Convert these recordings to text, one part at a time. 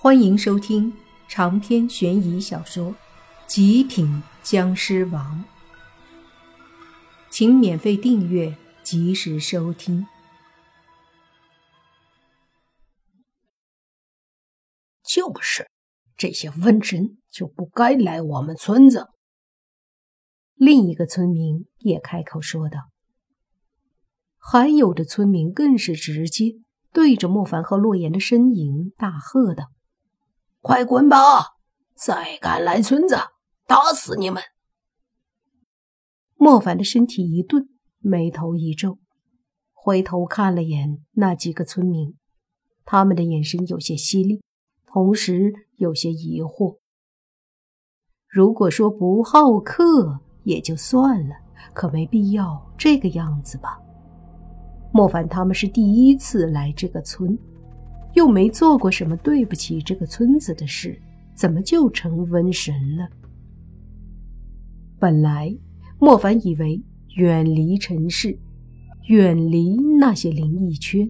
欢迎收听长篇悬疑小说《极品僵尸王》，请免费订阅，及时收听。就是，这些瘟神就不该来我们村子。另一个村民也开口说道。还有的村民更是直接对着莫凡和洛言的身影大喝道。快滚吧！再敢来村子，打死你们！莫凡的身体一顿，眉头一皱，回头看了眼那几个村民，他们的眼神有些犀利，同时有些疑惑。如果说不好客也就算了，可没必要这个样子吧？莫凡他们是第一次来这个村。又没做过什么对不起这个村子的事，怎么就成瘟神了？本来莫凡以为远离尘世，远离那些灵异圈，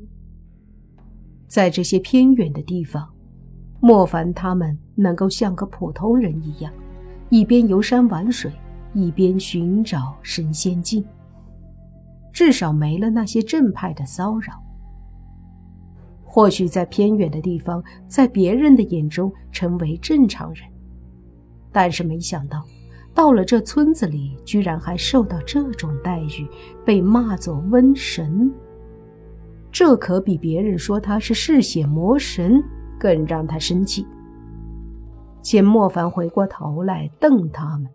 在这些偏远的地方，莫凡他们能够像个普通人一样，一边游山玩水，一边寻找神仙境，至少没了那些正派的骚扰。或许在偏远的地方，在别人的眼中成为正常人，但是没想到，到了这村子里，居然还受到这种待遇，被骂作瘟神。这可比别人说他是嗜血魔神更让他生气。见莫凡回过头来瞪他们，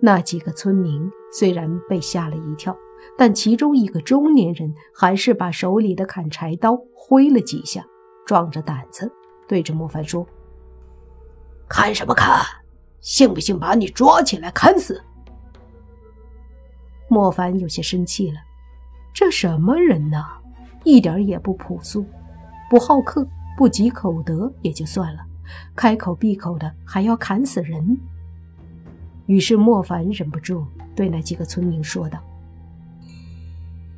那几个村民虽然被吓了一跳。但其中一个中年人还是把手里的砍柴刀挥了几下，壮着胆子对着莫凡说：“看什么看？信不信把你抓起来砍死？”莫凡有些生气了，这什么人呢？一点也不朴素，不好客，不积口德也就算了，开口闭口的还要砍死人。于是莫凡忍不住对那几个村民说道。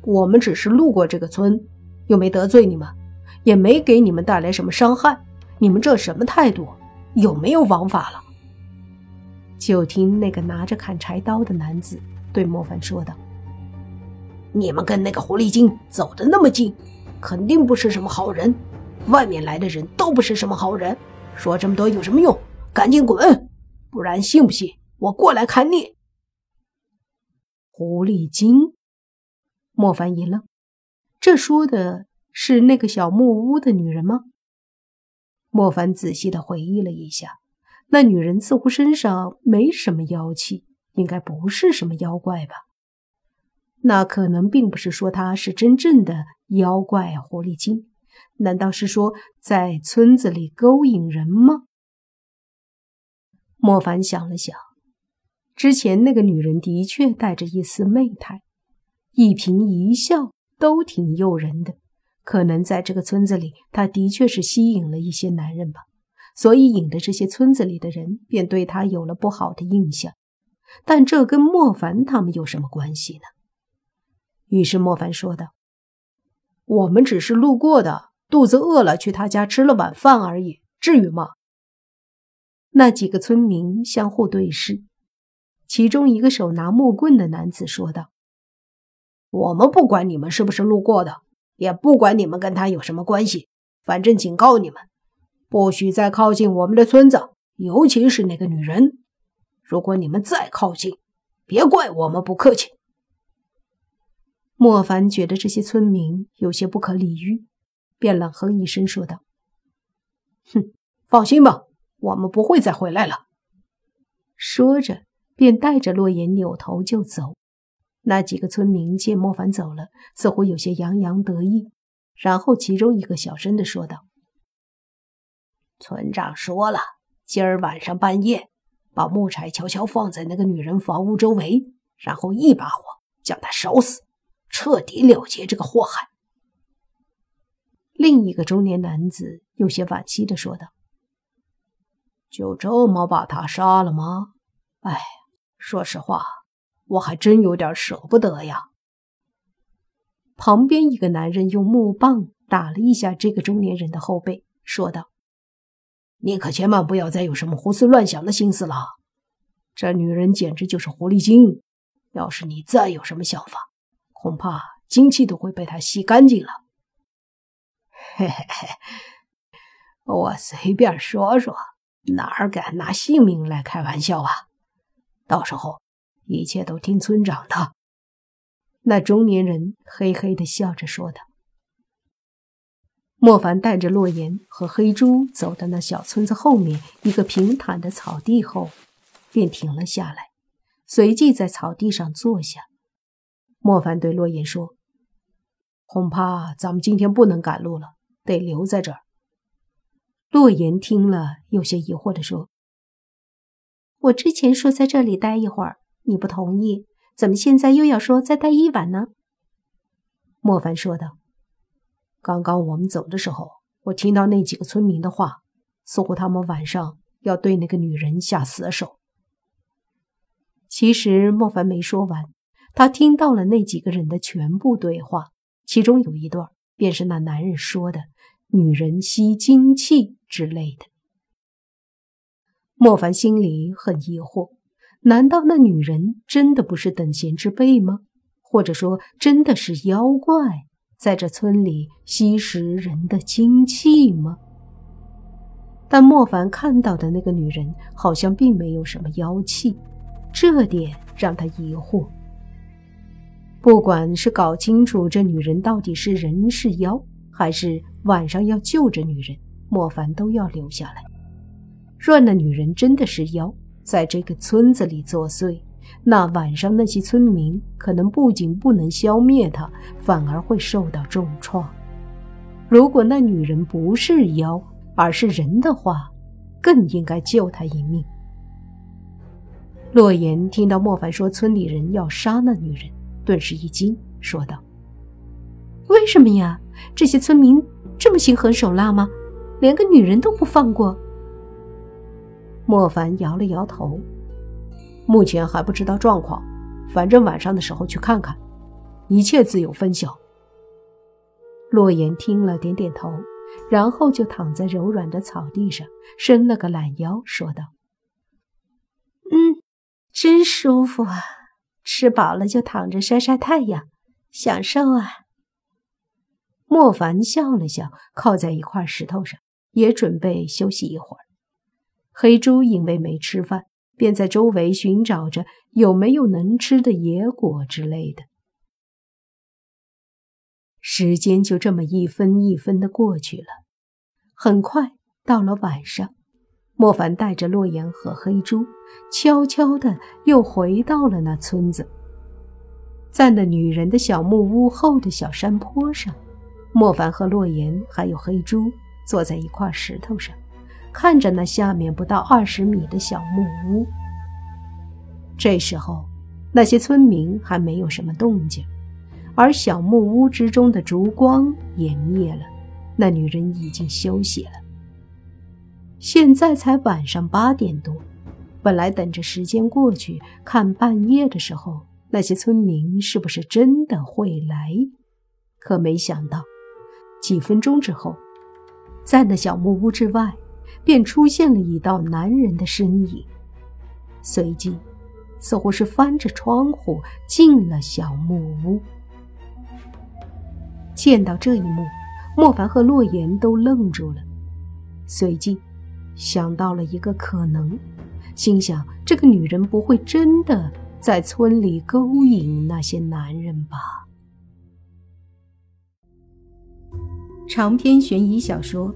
我们只是路过这个村，又没得罪你们，也没给你们带来什么伤害。你们这什么态度？有没有王法了？就听那个拿着砍柴刀的男子对莫凡说道：“你们跟那个狐狸精走的那么近，肯定不是什么好人。外面来的人都不是什么好人。说这么多有什么用？赶紧滚，不然信不信我过来砍你？”狐狸精。莫凡一愣，这说的是那个小木屋的女人吗？莫凡仔细的回忆了一下，那女人似乎身上没什么妖气，应该不是什么妖怪吧？那可能并不是说她是真正的妖怪狐狸精，难道是说在村子里勾引人吗？莫凡想了想，之前那个女人的确带着一丝媚态。一颦一笑都挺诱人的，可能在这个村子里，他的确是吸引了一些男人吧，所以引得这些村子里的人便对他有了不好的印象。但这跟莫凡他们有什么关系呢？于是莫凡说道：“我们只是路过的，肚子饿了，去他家吃了晚饭而已，至于吗？”那几个村民相互对视，其中一个手拿木棍的男子说道。我们不管你们是不是路过的，也不管你们跟他有什么关系，反正警告你们，不许再靠近我们的村子，尤其是那个女人。如果你们再靠近，别怪我们不客气。莫凡觉得这些村民有些不可理喻，便冷哼一声说道：“哼，放心吧，我们不会再回来了。”说着，便带着洛言扭头就走。那几个村民见莫凡走了，似乎有些洋洋得意。然后其中一个小声的说道：“村长说了，今儿晚上半夜，把木柴悄悄放在那个女人房屋周围，然后一把火将她烧死，彻底了结这个祸害。”另一个中年男子有些惋惜的说道：“就这么把她杀了吗？哎，说实话。”我还真有点舍不得呀。旁边一个男人用木棒打了一下这个中年人的后背，说道：“你可千万不要再有什么胡思乱想的心思了。这女人简直就是狐狸精，要是你再有什么想法，恐怕精气都会被她吸干净了。嘿嘿嘿，我随便说说，哪敢拿性命来开玩笑啊？到时候一切都听村长的。那中年人嘿嘿的笑着说道。莫凡带着洛言和黑猪走到那小村子后面一个平坦的草地后，便停了下来，随即在草地上坐下。莫凡对洛言说：“恐怕咱们今天不能赶路了，得留在这儿。”洛言听了，有些疑惑地说：“我之前说在这里待一会儿，你不同意，怎么现在又要说再待一晚呢？”莫凡说道。刚刚我们走的时候，我听到那几个村民的话，似乎他们晚上要对那个女人下死手。其实莫凡没说完，他听到了那几个人的全部对话，其中有一段便是那男人说的“女人吸精气”之类的。莫凡心里很疑惑：难道那女人真的不是等闲之辈吗？或者说，真的是妖怪？在这村里吸食人的精气吗？但莫凡看到的那个女人好像并没有什么妖气，这点让他疑惑。不管是搞清楚这女人到底是人是妖，还是晚上要救这女人，莫凡都要留下来。若那女人真的是妖，在这个村子里作祟。那晚上，那些村民可能不仅不能消灭他，反而会受到重创。如果那女人不是妖，而是人的话，更应该救她一命。洛言听到莫凡说村里人要杀那女人，顿时一惊，说道：“为什么呀？这些村民这么心狠手辣吗？连个女人都不放过？”莫凡摇了摇头。目前还不知道状况，反正晚上的时候去看看，一切自有分晓。洛言听了，点点头，然后就躺在柔软的草地上，伸了个懒腰，说道：“嗯，真舒服啊！吃饱了就躺着晒晒太阳，享受啊。”莫凡笑了笑，靠在一块石头上，也准备休息一会儿。黑猪因为没吃饭。便在周围寻找着有没有能吃的野果之类的。时间就这么一分一分的过去了，很快到了晚上，莫凡带着洛言和黑猪，悄悄的又回到了那村子。在那女人的小木屋后的小山坡上，莫凡和洛言还有黑猪坐在一块石头上。看着那下面不到二十米的小木屋，这时候那些村民还没有什么动静，而小木屋之中的烛光也灭了，那女人已经休息了。现在才晚上八点多，本来等着时间过去看半夜的时候，那些村民是不是真的会来？可没想到，几分钟之后，在那小木屋之外。便出现了一道男人的身影，随即，似乎是翻着窗户进了小木屋。见到这一幕，莫凡和洛言都愣住了，随即想到了一个可能，心想：这个女人不会真的在村里勾引那些男人吧？长篇悬疑小说。《